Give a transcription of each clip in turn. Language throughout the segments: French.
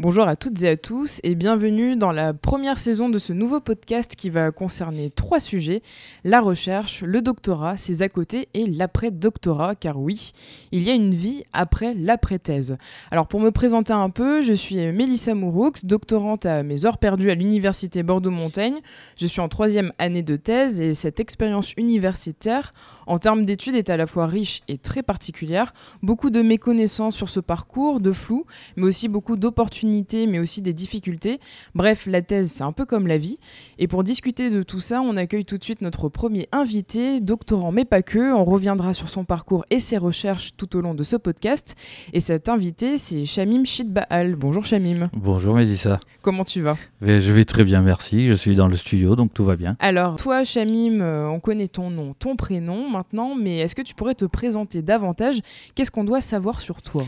Bonjour à toutes et à tous et bienvenue dans la première saison de ce nouveau podcast qui va concerner trois sujets, la recherche, le doctorat, ses à côté et l'après-doctorat, car oui, il y a une vie après l'après-thèse. Alors pour me présenter un peu, je suis Mélissa Mouroux, doctorante à mes heures perdues à l'Université Bordeaux-Montaigne. Je suis en troisième année de thèse et cette expérience universitaire en termes d'études est à la fois riche et très particulière. Beaucoup de méconnaissances sur ce parcours, de flou, mais aussi beaucoup d'opportunités mais aussi des difficultés. Bref, la thèse, c'est un peu comme la vie. Et pour discuter de tout ça, on accueille tout de suite notre premier invité, doctorant mais pas que. On reviendra sur son parcours et ses recherches tout au long de ce podcast. Et cet invité, c'est Shamim Shidbaal. Bonjour Shamim. Bonjour Mélissa. Comment tu vas? Je vais très bien, merci. Je suis dans le studio, donc tout va bien. Alors, toi, Shamim, euh, on connaît ton nom, ton prénom maintenant, mais est-ce que tu pourrais te présenter davantage? Qu'est-ce qu'on doit savoir sur toi?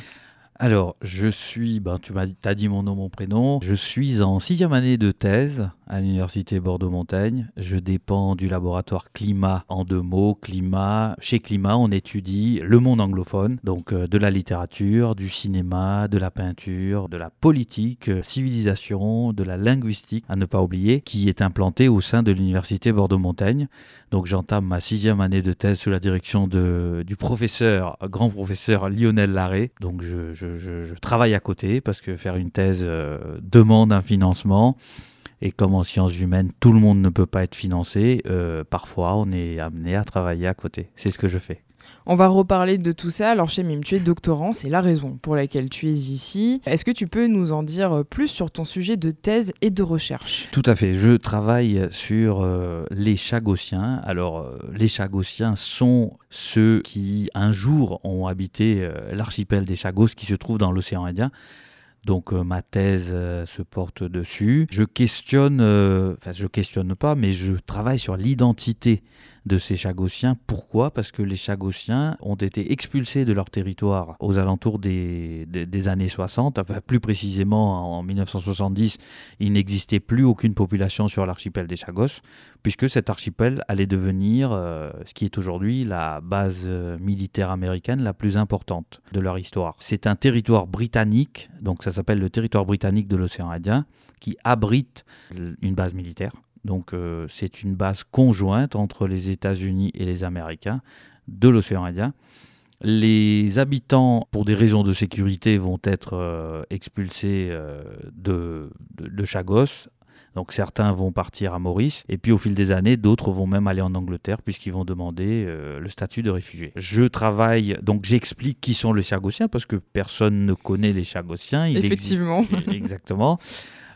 Alors, je suis, ben, tu as dit mon nom, mon prénom. Je suis en sixième année de thèse à l'université Bordeaux-Montaigne. Je dépends du laboratoire climat en deux mots. Climat, chez Climat, on étudie le monde anglophone, donc euh, de la littérature, du cinéma, de la peinture, de la politique, euh, civilisation, de la linguistique, à ne pas oublier, qui est implanté au sein de l'université Bordeaux-Montaigne. Donc j'entame ma sixième année de thèse sous la direction du professeur, grand professeur Lionel Larré. Donc je, travaille à côté parce que faire une thèse euh, demande un financement. Et comme en sciences humaines, tout le monde ne peut pas être financé, euh, parfois on est amené à travailler à côté. C'est ce que je fais. On va reparler de tout ça. Alors, chez Mim, tu es doctorant, c'est la raison pour laquelle tu es ici. Est-ce que tu peux nous en dire plus sur ton sujet de thèse et de recherche? Tout à fait. Je travaille sur euh, les Chagossiens. Alors, euh, les Chagossiens sont ceux qui, un jour, ont habité l'archipel des Chagos qui se trouve dans l'océan Indien. Donc euh, ma thèse euh, se porte dessus. Je questionne, euh, enfin je questionne pas, mais je travaille sur l'identité de ces Chagossiens. Pourquoi? Parce que les Chagossiens ont été expulsés de leur territoire aux alentours des, des, années 60. Enfin, plus précisément, en 1970, il n'existait plus aucune population sur l'archipel des Chagos, puisque cet archipel allait devenir euh, ce qui est aujourd'hui la base euh, militaire américaine la plus importante de leur histoire. C'est un territoire britannique, donc ça s'appelle le territoire britannique de l'océan Indien, qui abrite une base militaire donc euh, c'est une base conjointe entre les États-Unis et les Américains de l'océan Indien. Les habitants, pour des raisons de sécurité, vont être euh, expulsés euh, de, de, Chagos. Donc certains vont partir à Maurice, et puis au fil des années, d'autres vont même aller en Angleterre puisqu'ils vont demander le statut de réfugié. Je travaille, donc j'explique qui sont les Chagossiens parce que personne ne connaît les Chagossiens. Effectivement. exactement.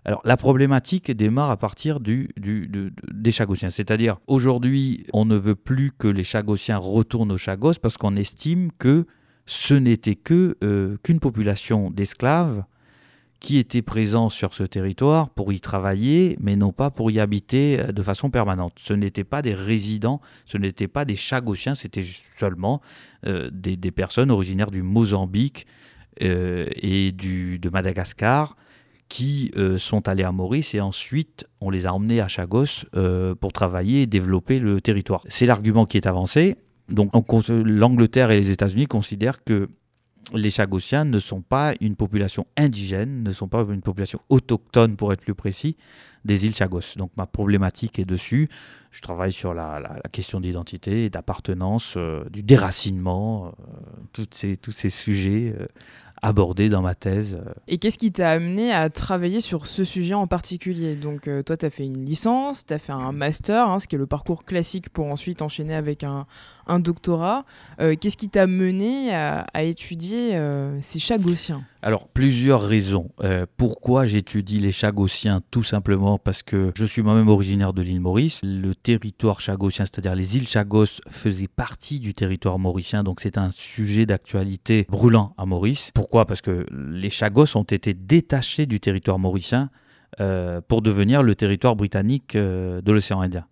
Alors la problématique démarre à partir du, des Chagossiens. C'est-à-dire aujourd'hui, on ne veut plus que les Chagossiens retournent aux Chagos parce qu'on estime que ce n'était euh, qu'une population d'esclaves qui était présents sur ce territoire pour y travailler, mais non pas pour y habiter euh, de façon permanente. Ce n'étaient pas des résidents, ce n'étaient pas des Chagossiens, c'était seulement euh, des, personnes originaires du Mozambique et du, de Madagascar qui euh, sont allés à Maurice et ensuite on les a emmenés à Chagos euh, pour travailler et développer le territoire. C'est l'argument qui est avancé. Donc l'Angleterre et les États-Unis considèrent que les Chagossiens ne sont pas une population indigène, ne sont pas une population autochtone pour être plus précis, des îles Chagos. Donc ma problématique est dessus. Je travaille sur la, question d'identité, d'appartenance, euh, du déracinement, ces, tous ces sujets abordé dans ma thèse. Et qu'est-ce qui t'a amené à travailler sur ce sujet en particulier? Donc euh, toi, tu as fait une licence, tu as fait un master, hein, ce qui est le parcours classique pour ensuite enchaîner avec un, un doctorat. Euh, qu'est-ce qui t'a mené à, étudier euh, ces chagossiens? Alors, plusieurs raisons. Euh, pourquoi j'étudie les chagossiens? Tout simplement parce que je suis moi-même originaire de l'île Maurice. Le territoire chagossien, c'est-à-dire les îles Chagos, faisaient partie du territoire mauricien, donc c'est un sujet d'actualité brûlant à Maurice. Pourquoi Parce que les Chagos ont été détachés du territoire mauricien pour devenir le territoire britannique de l'océan Indien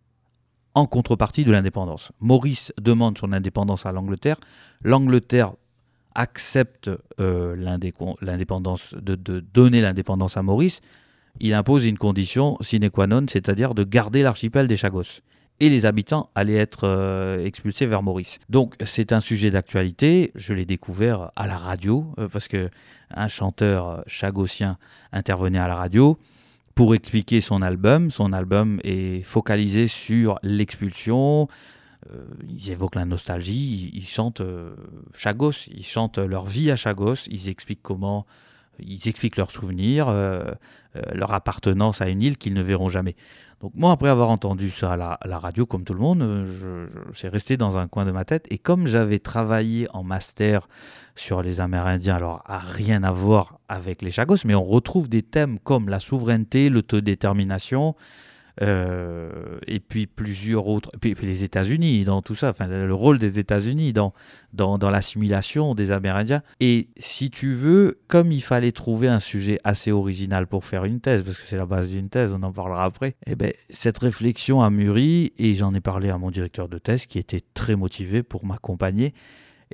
en contrepartie de l'indépendance. Maurice demande son indépendance à l'Angleterre. L'Angleterre accepte euh, l'indépendance, de, donner l'indépendance à Maurice. Il impose une condition sine qua non, c'est-à-dire de garder l'archipel des Chagos. Et les habitants allaient être euh, expulsés vers Maurice. Donc c'est un sujet d'actualité, je l'ai découvert à la radio, euh, parce que un chanteur chagossien intervenait à la radio pour expliquer son album. Son album est focalisé sur l'expulsion, euh, ils évoquent la nostalgie, ils, chantent Chagos, ils chantent leur vie à Chagos, ils expliquent comment ils expliquent leurs souvenirs, euh, euh, leur appartenance à une île qu'ils ne verront jamais. Donc moi, après avoir entendu ça à la, radio, comme tout le monde, je, c'est resté dans un coin de ma tête. Et comme j'avais travaillé en master sur les Amérindiens, alors à rien à voir avec les Chagos, mais on retrouve des thèmes comme la souveraineté, l'autodétermination, euh, et puis plusieurs autres, puis, les États-Unis dans tout ça, enfin le rôle des États-Unis dans, dans, dans l'assimilation des Amérindiens. Et si tu veux, comme il fallait trouver un sujet assez original pour faire une thèse, parce que c'est la base d'une thèse, on en parlera après, et eh ben, cette réflexion a mûri et j'en ai parlé à mon directeur de thèse qui était très motivé pour m'accompagner.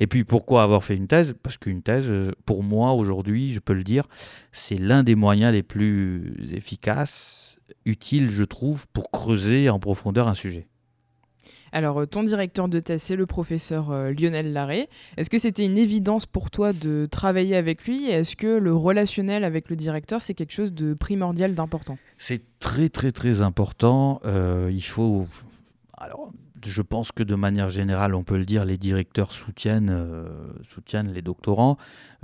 Et puis pourquoi avoir fait une thèse? Parce qu'une thèse, pour moi aujourd'hui, je peux le dire, c'est l'un des moyens les plus efficaces utile, je trouve, pour creuser en profondeur un sujet. Alors, euh, ton directeur de thèse, c'est le professeur euh, Lionel Larré. Est-ce que c'était une évidence pour toi de travailler avec lui? Est-ce que le relationnel avec le directeur, c'est quelque chose de primordial, d'important? C'est très, très, très important. Euh, il faut. Alors, je pense que de manière générale, on peut le dire, les directeurs soutiennent, euh, soutiennent les doctorants.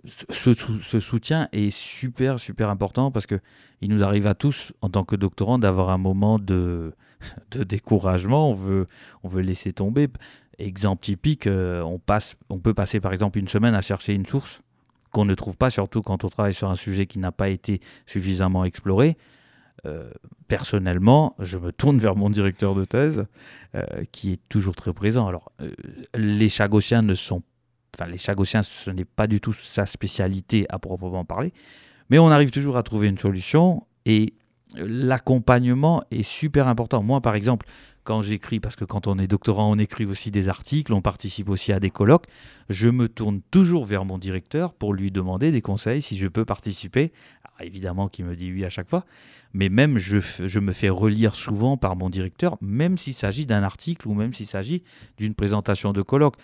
Ce, soutien est super, super important parce qu'il nous arrive à tous, en tant que doctorants, d'avoir un moment de, de découragement. On veut, on veut laisser tomber. Exemple typique, euh, on, passe, on peut passer par exemple une semaine à chercher une source qu'on ne trouve pas, surtout quand on travaille sur un sujet qui n'a pas été suffisamment exploré. Euh, personnellement, je me tourne vers mon directeur de thèse, euh, qui est toujours très présent. Alors, euh, les chagossiens ne sont, enfin, les chagossiens, ce n'est pas du tout sa spécialité à proprement parler, mais on arrive toujours à trouver une solution et l'accompagnement est super important. Moi, par exemple, quand j'écris, parce que quand on est doctorant, on écrit aussi des articles, on participe aussi à des colloques, je me tourne toujours vers mon directeur pour lui demander des conseils si je peux participer. Évidemment qu'il me dit oui à chaque fois, mais même je, me fais relire souvent par mon directeur, même s'il s'agit d'un article ou même s'il s'agit d'une présentation de colloque.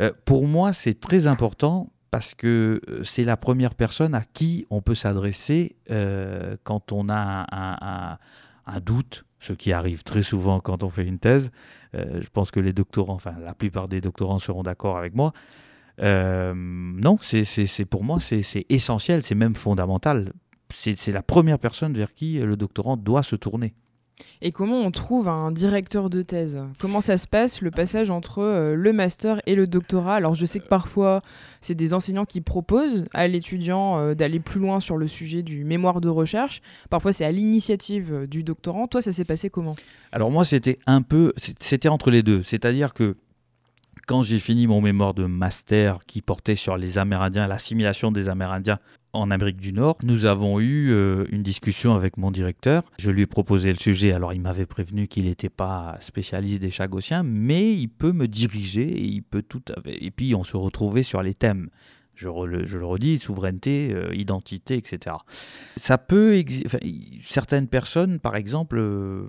Euh, pour moi, c'est très important parce que euh, c'est la première personne à qui on peut s'adresser euh, quand on a un, un, doute, ce qui arrive très souvent quand on fait une thèse. je pense que les doctorants, enfin la plupart des doctorants seront d'accord avec moi. Non, c'est pour moi, c'est essentiel, c'est même fondamental c'est la première personne vers qui le doctorant doit se tourner. Et comment on trouve un directeur de thèse? Comment ça se passe le passage entre euh, le master et le doctorat? Alors je sais que parfois c'est des enseignants qui proposent à l'étudiant euh, d'aller plus loin sur le sujet du mémoire de recherche. Parfois c'est à l'initiative euh, du doctorant. Toi ça s'est passé comment? Alors moi c'était un peu, c'était entre les deux. C'est-à-dire que quand j'ai fini mon mémoire de master qui portait sur les Amérindiens, l'assimilation des Amérindiens en Amérique du Nord, nous avons eu euh, une discussion avec mon directeur. Je lui ai proposé le sujet. Alors, il m'avait prévenu qu'il n'était pas spécialiste des Chagossiens, mais il peut me diriger et il peut tout. Et puis, on se retrouvait sur les thèmes. Je, le redis, souveraineté, euh, identité, etc. Ça peut. certaines personnes, par exemple, euh,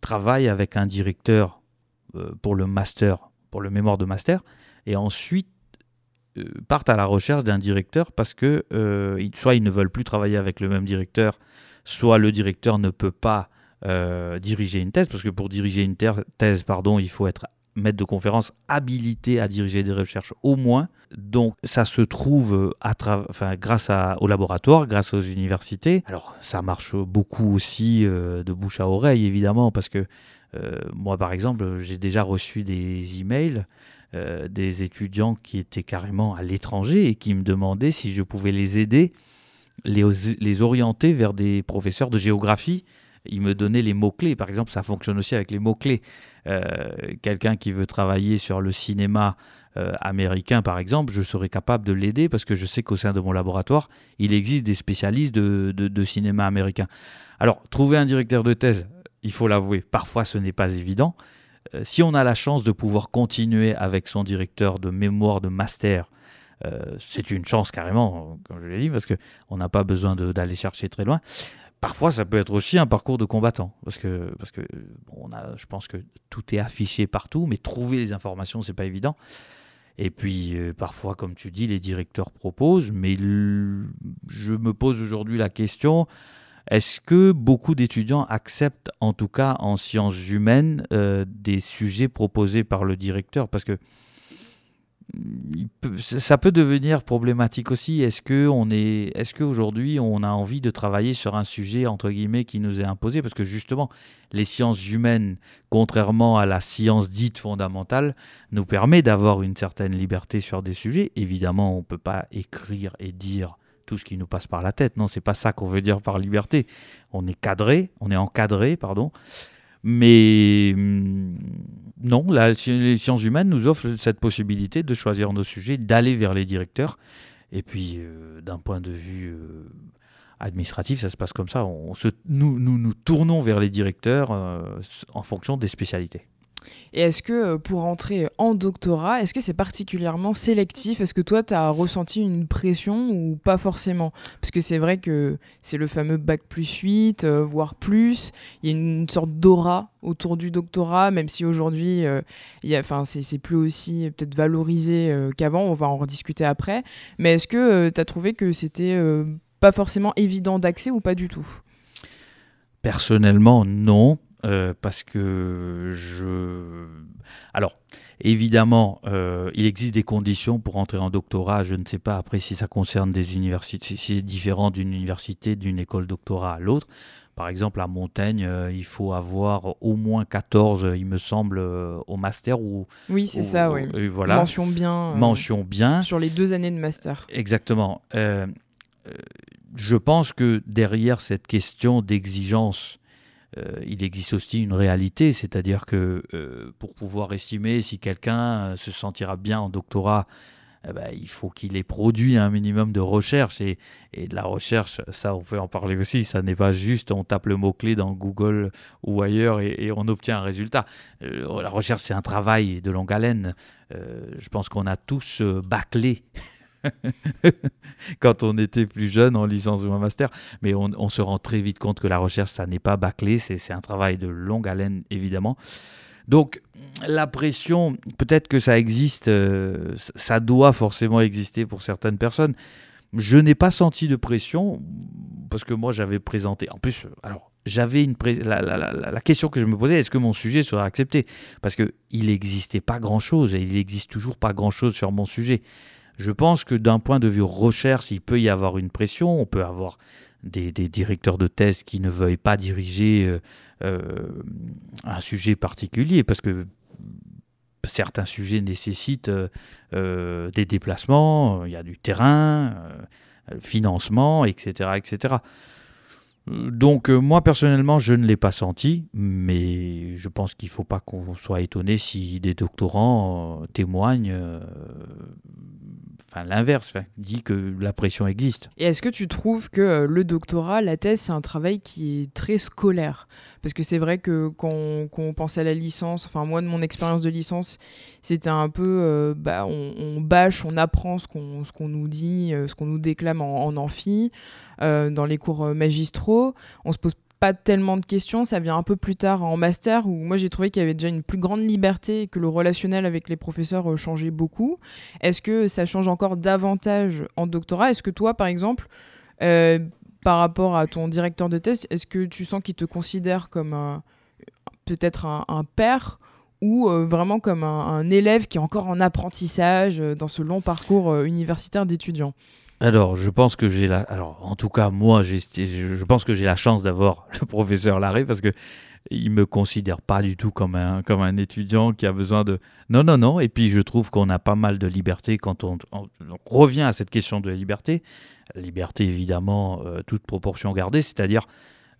travaillent avec un directeur pour le master, pour le mémoire de master, et ensuite euh, partent à la recherche d'un directeur parce que euh, soit ils ne veulent plus travailler avec le même directeur, soit le directeur ne peut pas euh, diriger une thèse, parce que pour diriger une thèse, pardon, il faut être maître de conférence habilité à diriger des recherches au moins. Donc ça se trouve à enfin, grâce à, au laboratoire, grâce aux universités. Alors ça marche beaucoup aussi de bouche à oreille évidemment parce que moi par exemple j'ai déjà reçu des emails euh, des étudiants qui étaient carrément à l'étranger et qui me demandaient si je pouvais les aider, les, orienter vers des professeurs de géographie. Ils me donnaient les mots-clés. Par exemple, ça fonctionne aussi avec les mots-clés. Euh, quelqu'un qui veut travailler sur le cinéma euh, américain, par exemple, je serais capable de l'aider parce que je sais qu'au sein de mon laboratoire, il existe des spécialistes de cinéma américain. Alors, trouver un directeur de thèse, il faut l'avouer, parfois ce n'est pas évident. Euh, si on a la chance de pouvoir continuer avec son directeur de mémoire de master, euh, c'est une chance carrément, comme je l'ai dit, parce qu'on n'a pas besoin d'aller chercher très loin. parfois, ça peut être aussi un parcours de combattant, parce que, parce que on a, je pense que tout est affiché partout, mais trouver les informations, c'est pas évident. Et puis, euh, parfois, comme tu dis, les directeurs proposent, mais je me pose aujourd'hui la question, est-ce que beaucoup d'étudiants acceptent, en tout cas en sciences humaines, euh, des sujets proposés par le directeur? Parce que ça peut devenir problématique aussi. Est-ce que est, est-ce qu'aujourd'hui on a envie de travailler sur un sujet entre guillemets qui nous est imposé? Parce que justement, les sciences humaines, contrairement à la science dite fondamentale, nous permet d'avoir une certaine liberté sur des sujets. Évidemment, on peut pas écrire et dire tout ce qui nous passe par la tête. Non, c'est pas ça qu'on veut dire par liberté. On est cadré, on est encadré, pardon. Mais hum, non, les sciences humaines nous offrent cette possibilité de choisir nos sujets, d'aller vers les directeurs. Et puis, euh, d'un point de vue euh, administratif, ça se passe comme ça. On se, nous, nous, nous tournons vers les directeurs euh, en fonction des spécialités. Et est-ce que euh, pour entrer en doctorat, est-ce que c'est particulièrement sélectif? Est-ce que toi, tu as ressenti une pression ou pas forcément? Parce que c'est vrai que c'est le fameux bac plus 8, euh, voire plus. Il y a une sorte d'aura autour du doctorat, même si aujourd'hui, euh, c'est plus aussi peut-être valorisé qu'avant. On va en rediscuter après. Mais est-ce que tu as trouvé que c'était pas forcément évident d'accès ou pas du tout? Personnellement, non. Euh, parce que je... Alors, évidemment, euh, il existe des conditions pour entrer en doctorat. Je ne sais pas après si ça concerne des universités, si c'est différent d'une université, d'une école doctorat à l'autre. Par exemple, à Montaigne, euh, il faut avoir au moins 14, il me semble, au master. Ou, oui, c'est ça, oui. voilà. Mention bien. Mention bien. Sur les deux années de master. Exactement. je pense que derrière cette question d'exigence euh, il existe aussi une réalité, c'est-à-dire que euh, pour pouvoir estimer si quelqu'un euh, se sentira bien en doctorat, eh ben, il faut qu'il ait produit un minimum de recherche. Et, de la recherche, ça, on peut en parler aussi. Ça n'est pas juste on tape le mot-clé dans Google ou ailleurs et, on obtient un résultat. la recherche, c'est un travail de longue haleine. je pense qu'on a tous bâclé quand on était plus jeune en licence ou en master. Mais on, se rend très vite compte que la recherche, ça n'est pas bâclé, c'est un travail de longue haleine, évidemment. Donc, la pression, peut-être que ça existe, euh, ça doit forcément exister pour certaines personnes. Je n'ai pas senti de pression parce que moi j'avais présenté. En plus, alors j'avais une la, question que je me posais est-ce que mon sujet sera accepté? Parce que il n'existait pas grand chose et il n'existe toujours pas grand chose sur mon sujet. Je pense que d'un point de vue recherche, il peut y avoir une pression. On peut avoir des, directeurs de thèse qui ne veuillent pas diriger euh, euh, un sujet particulier parce que certains sujets nécessitent euh, des déplacements, il y a du terrain, financement, etc., etc. Donc moi personnellement je ne l'ai pas senti, mais je pense qu'il ne faut pas qu'on soit étonné si des doctorants témoignent enfin l'inverse, dit que la pression existe. Et est-ce que tu trouves que euh, le doctorat, la thèse, c'est un travail qui est très scolaire? Parce que c'est vrai que quand, on pense à la licence, enfin moi de mon expérience de licence, c'était un peu, euh, bah, on, bâche, on apprend ce qu'on nous dit, euh, ce qu'on nous déclame en, en amphi, dans les cours magistraux, on se pose pas tellement de questions, ça vient un peu plus tard en master où moi j'ai trouvé qu'il y avait déjà une plus grande liberté et que le relationnel avec les professeurs euh, changeait beaucoup. Est-ce que ça change encore davantage en doctorat? Est-ce que toi par exemple, euh, par rapport à ton directeur de thèse, est-ce que tu sens qu'il te considère comme peut-être un, père ou euh, vraiment comme un, élève qui est encore en apprentissage dans ce long parcours universitaire d'étudiant alors, je pense que j'ai la. Alors, en tout cas, moi, je pense que j'ai la chance d'avoir le professeur Larré parce que il me considère pas du tout comme un, comme un étudiant qui a besoin de. Non, non, non. Et puis, je trouve qu'on a pas mal de liberté quand on, revient à cette question de liberté. liberté, évidemment, euh, toute proportion gardée, c'est-à-dire.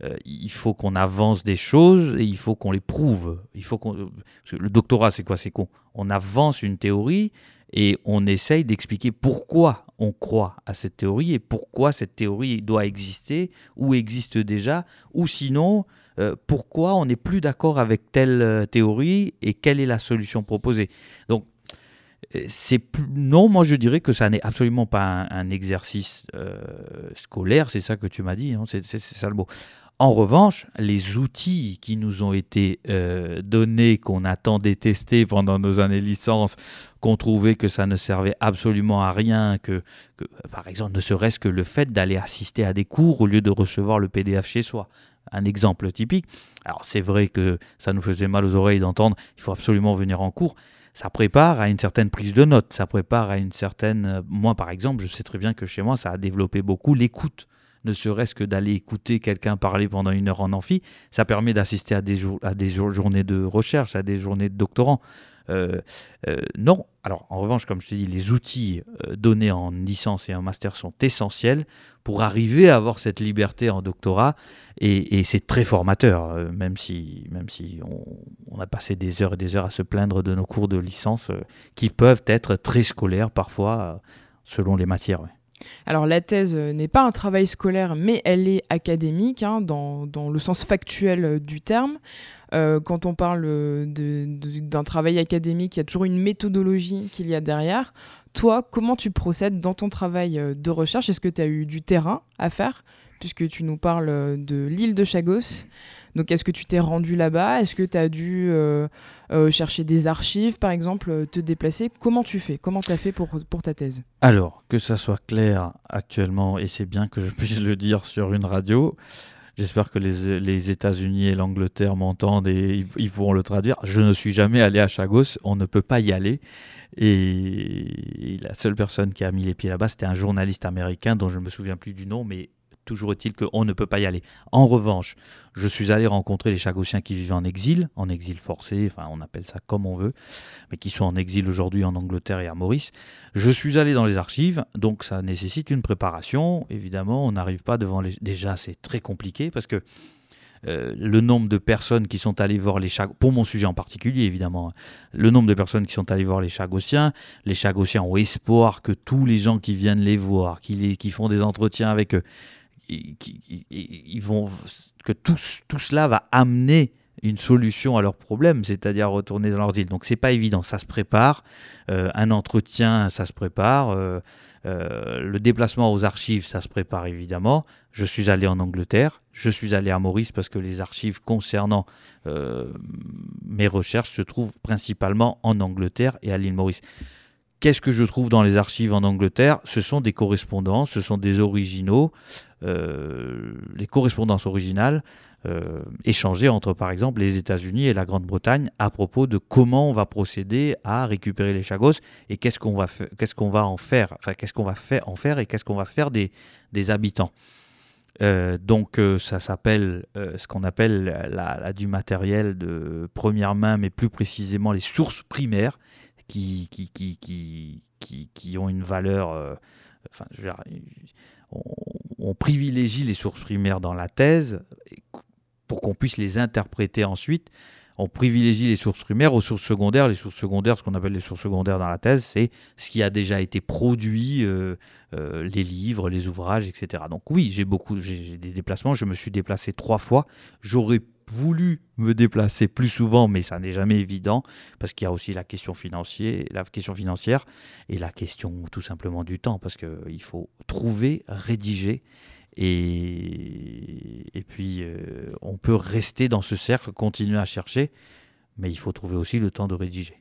Euh, il faut qu'on avance des choses et il faut qu'on les prouve. Il faut qu'on. Le doctorat, c'est quoi? C'est qu'on on avance une théorie et on essaye d'expliquer pourquoi on croit à cette théorie et pourquoi cette théorie doit exister ou existe déjà, ou sinon euh, pourquoi on n'est plus d'accord avec telle euh, théorie et quelle est la solution proposée. Donc c'est non, moi je dirais que ça n'est absolument pas un, exercice scolaire, c'est ça que tu m'as dit, hein, c'est ça le mot. En revanche, les outils qui nous ont été euh, donnés, qu'on a tant détestés pendant nos années licence, qu'on trouvait que ça ne servait absolument à rien, que, par exemple, ne serait-ce que le fait d'aller assister à des cours au lieu de recevoir le PDF chez soi. Un exemple typique. Alors c'est vrai que ça nous faisait mal aux oreilles d'entendre, il faut absolument venir en cours ça prépare à une certaine prise de notes, ça prépare à une certaine... Euh, moi, par exemple, je sais très bien que chez moi, ça a développé beaucoup l'écoute ne serait-ce que d'aller écouter quelqu'un parler pendant une heure en amphi, ça permet d'assister à des, journées de recherche, à des journées de doctorants. Euh, euh, non, alors en revanche, comme je te dis, les outils euh, donnés en licence et en master sont essentiels pour arriver à avoir cette liberté en doctorat et, c'est très formateur, même si on, a passé des heures et des heures à se plaindre de nos cours de licence qui peuvent être très scolaires parfois selon les matières. Alors la thèse euh, n'est pas un travail scolaire, mais elle est académique, hein, dans, le sens factuel euh, du terme. Euh, quand on parle d'un travail académique, il y a toujours une méthodologie qu'il y a derrière. Toi, comment tu procèdes dans ton travail de recherche? Est-ce que tu as eu du terrain à faire? Puisque tu nous parles de l'île de Chagos. Donc, est-ce que tu t'es rendu là-bas? Est-ce que tu as dû euh, euh, chercher des archives, par exemple, euh, te déplacer? Comment tu fais? Comment tu as fait pour ta thèse? Alors, que ça soit clair actuellement, et c'est bien que je puisse le dire sur une radio, J'espère que les, États-Unis et l'Angleterre m'entendent et ils, pourront le traduire. Je ne suis jamais allé à Chagos, on ne peut pas y aller. Et la seule personne qui a mis les pieds là-bas, c'était un journaliste américain dont je ne me souviens plus du nom, mais Toujours est-il qu'on ne peut pas y aller. En revanche, je suis allé rencontrer les Chagossiens qui vivent en exil, en exil forcé, enfin on appelle ça comme on veut, mais qui sont en exil aujourd'hui en Angleterre et à Maurice. Je suis allé dans les archives, donc ça nécessite une préparation. Évidemment, on n'arrive pas devant les... Déjà, c'est très compliqué parce que euh, le nombre de personnes qui sont allées voir les Chagossiens, pour mon sujet en particulier évidemment, hein, le nombre de personnes qui sont allées voir les Chagossiens, les Chagossiens ont espoir que tous les gens qui viennent les voir, qui, qui font des entretiens avec eux, ils vont, que tout, tout, cela va amener une solution à leurs problèmes, c'est-à-dire retourner dans leurs îles. Donc c'est pas évident, ça se prépare. Euh, un entretien, ça se prépare. Euh, euh, le déplacement aux archives, ça se prépare évidemment. Je suis allé en Angleterre, je suis allé à Maurice parce que les archives concernant mes recherches se trouvent principalement en Angleterre et à l'île Maurice. Qu'est-ce que je trouve dans les archives en Angleterre? Ce sont des correspondances, ce sont des originaux, euh, les correspondances originales euh, échangées entre, par exemple, les États-Unis et la Grande-Bretagne à propos de comment on va procéder à récupérer les chagos et qu'est-ce qu'on va, qu'est-ce qu'on va en faire, enfin qu'est-ce qu'on va faire en faire et qu'est-ce qu'on va faire des, des habitants. Euh, donc ça s'appelle ce qu'on appelle la, du matériel de première main, mais plus précisément les sources primaires, qui, qui, qui, qui, qui, ont une valeur. Euh, on, privilégie les sources primaires dans la thèse pour qu'on puisse les interpréter ensuite. On privilégie les sources primaires aux sources secondaires. Les sources secondaires, ce qu'on appelle les sources secondaires dans la thèse, c'est ce qui a déjà été produit, euh, euh, les livres, les ouvrages, etc. Donc oui, j'ai beaucoup, j'ai des déplacements. Je me suis déplacé trois fois. J'aurais voulu me déplacer plus souvent, mais ça n'est jamais évident parce qu'il y a aussi la question financière, la question financière et la question tout simplement du temps parce qu'il faut trouver, rédiger et, et puis euh, on peut rester dans ce cercle, continuer à chercher, mais il faut trouver aussi le temps de rédiger.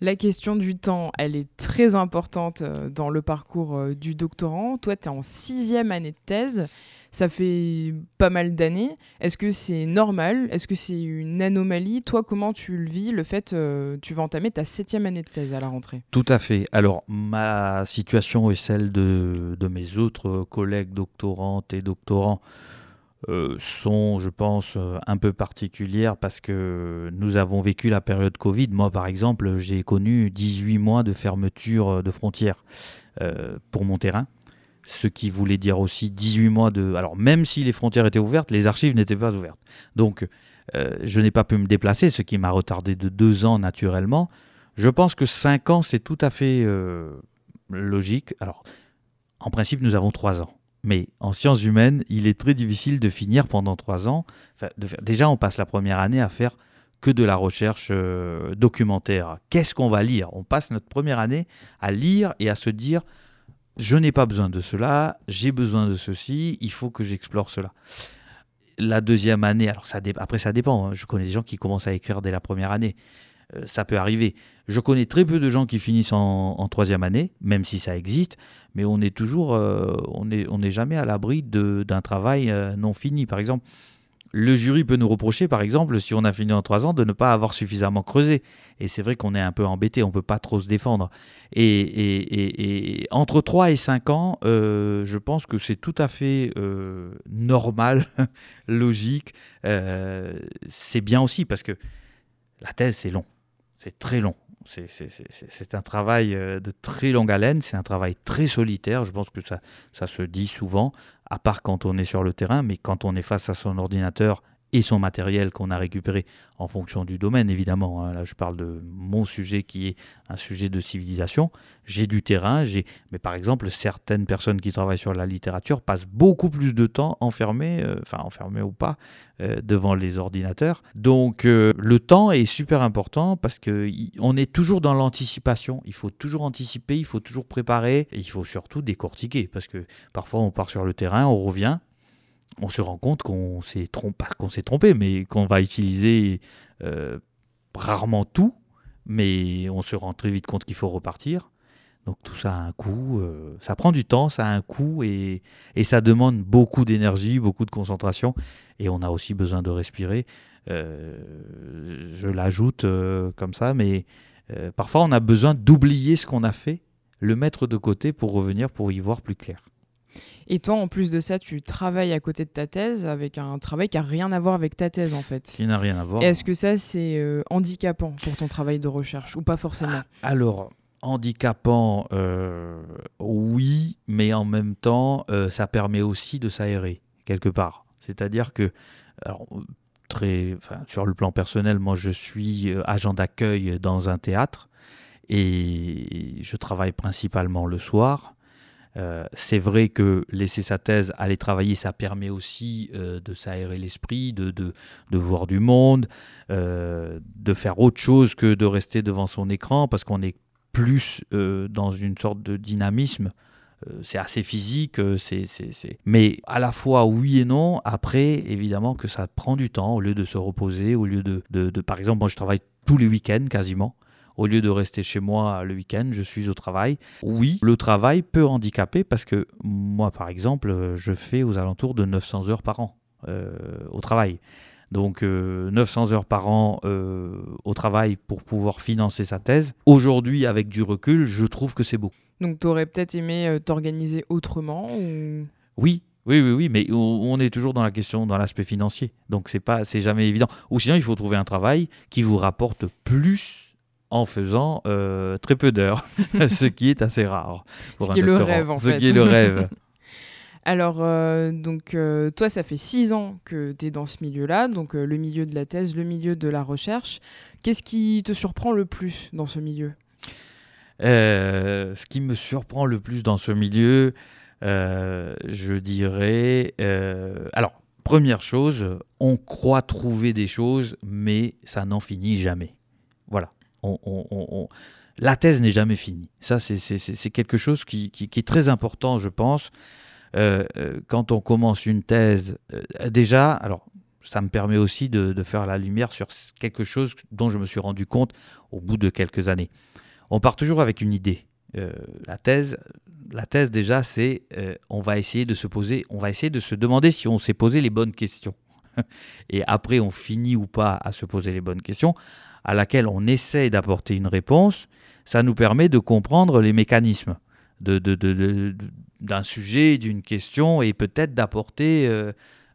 La question du temps, elle est très importante euh, dans le parcours euh, du doctorant. Toi, tu es en sixième année de thèse. Ça fait pas mal d'années. Est-ce que c'est normal? Est-ce que c'est une anomalie? Toi, comment tu le vis, le fait euh, tu vas entamer ta septième année de thèse à la rentrée? Tout à fait. Alors, ma situation est celle de, mes autres collègues doctorantes et doctorants. Euh, sont, je pense, euh, un peu particulières parce que nous avons vécu la période Covid. Moi, par exemple, j'ai connu 18 mois de fermeture de frontières pour mon terrain ce qui voulait dire aussi 18 mois de... Alors même si les frontières étaient ouvertes, les archives n'étaient pas ouvertes. Donc euh, je n'ai pas pu me déplacer, ce qui m'a retardé de deux ans naturellement. Je pense que cinq ans, c'est tout à fait euh, logique. Alors, en principe, nous avons trois ans. Mais en sciences humaines, il est très difficile de finir pendant trois ans. déjà, on passe la première année à faire que de la recherche euh, documentaire. Qu'est-ce qu'on va lire? On passe notre première année à lire et à se dire je n'ai pas besoin de cela, j'ai besoin de ceci, il faut que j'explore cela. La deuxième année, alors ça après ça dépend, hein. je connais des gens qui commencent à écrire dès la première année, euh, ça peut arriver. Je connais très peu de gens qui finissent en, troisième année, même si ça existe, mais on est toujours, euh, on n'est on jamais à l'abri d'un travail non fini. Par exemple, le jury peut nous reprocher, par exemple, si on a fini en trois ans, de ne pas avoir suffisamment creusé. Et c'est vrai qu'on est un peu embêté, on ne peut pas trop se défendre. Et, entre 3 et 5 ans, euh, je pense que c'est tout à fait euh, normal, logique. Euh, c'est bien aussi parce que la thèse, c'est long. C'est très long. C'est un travail de très longue haleine, c'est un travail très solitaire, je pense que ça, ça se dit souvent, à part quand on est sur le terrain, mais quand on est face à son ordinateur et son matériel qu'on a récupéré en fonction du domaine, évidemment. Hein. Là, je parle de mon sujet qui est un sujet de civilisation. J'ai du terrain, j'ai... mais par exemple, certaines personnes qui travaillent sur la littérature passent beaucoup plus de temps enfermées, euh, enfin enfermées ou pas, euh, devant les ordinateurs. Donc, euh, le temps est super important parce que on est toujours dans l'anticipation. Il faut toujours anticiper, il faut toujours préparer, et il faut surtout décortiquer parce que parfois on part sur le terrain, on revient on se rend compte qu'on s'est trompé, mais qu'on va utiliser euh, rarement tout, mais on se rend très vite compte qu'il faut repartir. Donc tout ça a un coût, euh, ça prend du temps, ça a un coût et, ça demande beaucoup d'énergie, beaucoup de concentration et on a aussi besoin de respirer. Euh, je l'ajoute comme ça, mais parfois on a besoin d'oublier ce qu'on a fait, le mettre de côté pour revenir pour y voir plus clair. Et toi, en plus de ça, tu travailles à côté de ta thèse avec un travail qui n'a rien à voir avec ta thèse, en fait. Qui n'a rien à voir. Est-ce que ça, c'est euh, handicapant pour ton travail de recherche ou pas forcément? Ah, Alors, handicapant, euh, oui, mais en même temps, euh, ça permet aussi de s'aérer, quelque part. C'est-à-dire que, alors, très, sur le plan personnel, moi, je suis agent d'accueil dans un théâtre et je travaille principalement le soir. Euh, c'est vrai que laisser sa thèse, aller travailler, ça permet aussi euh, de s'aérer l'esprit, de, de, voir du monde, euh, de faire autre chose que de rester devant son écran, parce qu'on est plus dans une sorte de dynamisme. c'est assez physique, c'est, mais à la fois oui et non. Après, évidemment que ça prend du temps au lieu de se reposer, au lieu de, de par exemple, moi je travaille tous les week-ends quasiment au lieu de rester chez moi le week-end, je suis au travail. Oui, le travail peut handicaper parce que moi, par exemple, je fais aux alentours de 900 heures par an euh, au travail. Donc 900 euh, heures par an euh, au travail pour pouvoir financer sa thèse. Aujourd'hui, avec du recul, je trouve que c'est beau. Donc tu aurais peut-être aimé t'organiser autrement Oui, oui, oui, oui, mais on est toujours dans la question, dans l'aspect financier. Donc c'est pas, c'est jamais évident. Ou sinon, il faut trouver un travail qui vous rapporte plus en faisant euh, très peu d'heures, ce qui est assez rare. ce qui est le rêve, en fait. Ce qui est le rêve. Alors, euh, donc, euh, toi, ça fait six ans que tu es dans ce milieu-là, donc le milieu de la thèse, le milieu de la recherche. Qu'est-ce qui te surprend le plus dans ce milieu? Ce qui me surprend le plus dans ce milieu, je dirais... alors, première chose, on croit trouver des choses, mais ça n'en finit jamais. Voilà la thèse n'est jamais finie. Ça, c'est quelque chose qui, est très important, je pense. Euh, euh, quand on commence une thèse, euh, déjà, alors ça me permet aussi de, faire la lumière sur quelque chose dont je me suis rendu compte au bout de quelques années. On part toujours avec une idée. la thèse, la thèse déjà, c'est on va essayer de se poser, on va essayer de se demander si on s'est posé les bonnes questions. Et après, on finit ou pas à se poser les bonnes questions à laquelle on essaie d'apporter une réponse, ça nous permet de comprendre les mécanismes d'un sujet, d'une question, et peut-être d'apporter euh,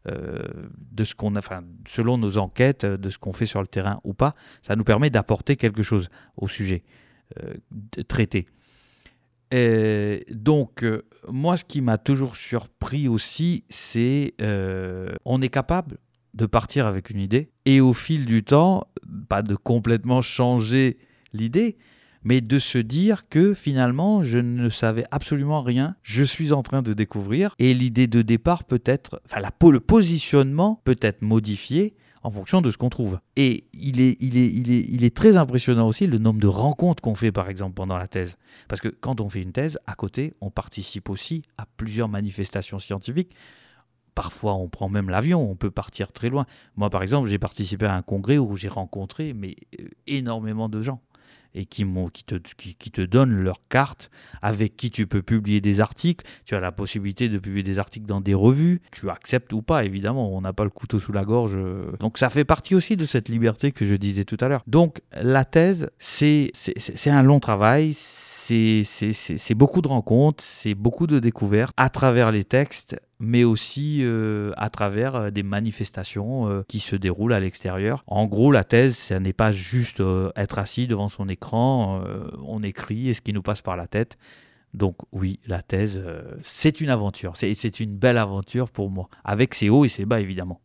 euh, de ce qu'on enfin, selon nos enquêtes, de ce qu'on fait sur le terrain ou pas, ça nous permet d'apporter quelque chose au sujet euh, traité. donc, moi, ce qui m'a toujours surpris aussi, c'est on est capable de partir avec une idée et au fil du temps, pas de complètement changer l'idée, mais de se dire que finalement, je ne savais absolument rien, je suis en train de découvrir, et l'idée de départ peut être, enfin la, le positionnement peut être modifié en fonction de ce qu'on trouve. Et il est, il, est, il, est, il est très impressionnant aussi le nombre de rencontres qu'on fait, par exemple, pendant la thèse. Parce que quand on fait une thèse, à côté, on participe aussi à plusieurs manifestations scientifiques. Parfois, on prend même l'avion, on peut partir très loin. Moi, par exemple, j'ai participé à un congrès où j'ai rencontré mais, euh, énormément de gens et qui, qui, te, qui, te donnent leur carte avec qui tu peux publier des articles. Tu as la possibilité de publier des articles dans des revues. Tu acceptes ou pas, évidemment. On n'a pas le couteau sous la gorge. Donc ça fait partie aussi de cette liberté que je disais tout à l'heure. Donc la thèse, c'est un long travail c'est beaucoup de rencontres, c'est beaucoup de découvertes à travers les textes, mais aussi euh, à travers euh, des manifestations euh, qui se déroulent à l'extérieur. En gros, la thèse, ce n'est pas juste être assis devant son écran, on écrit et ce qui nous passe par la tête. Donc oui, la thèse, c'est une aventure, c'est une belle aventure pour moi, avec ses hauts et ses bas évidemment.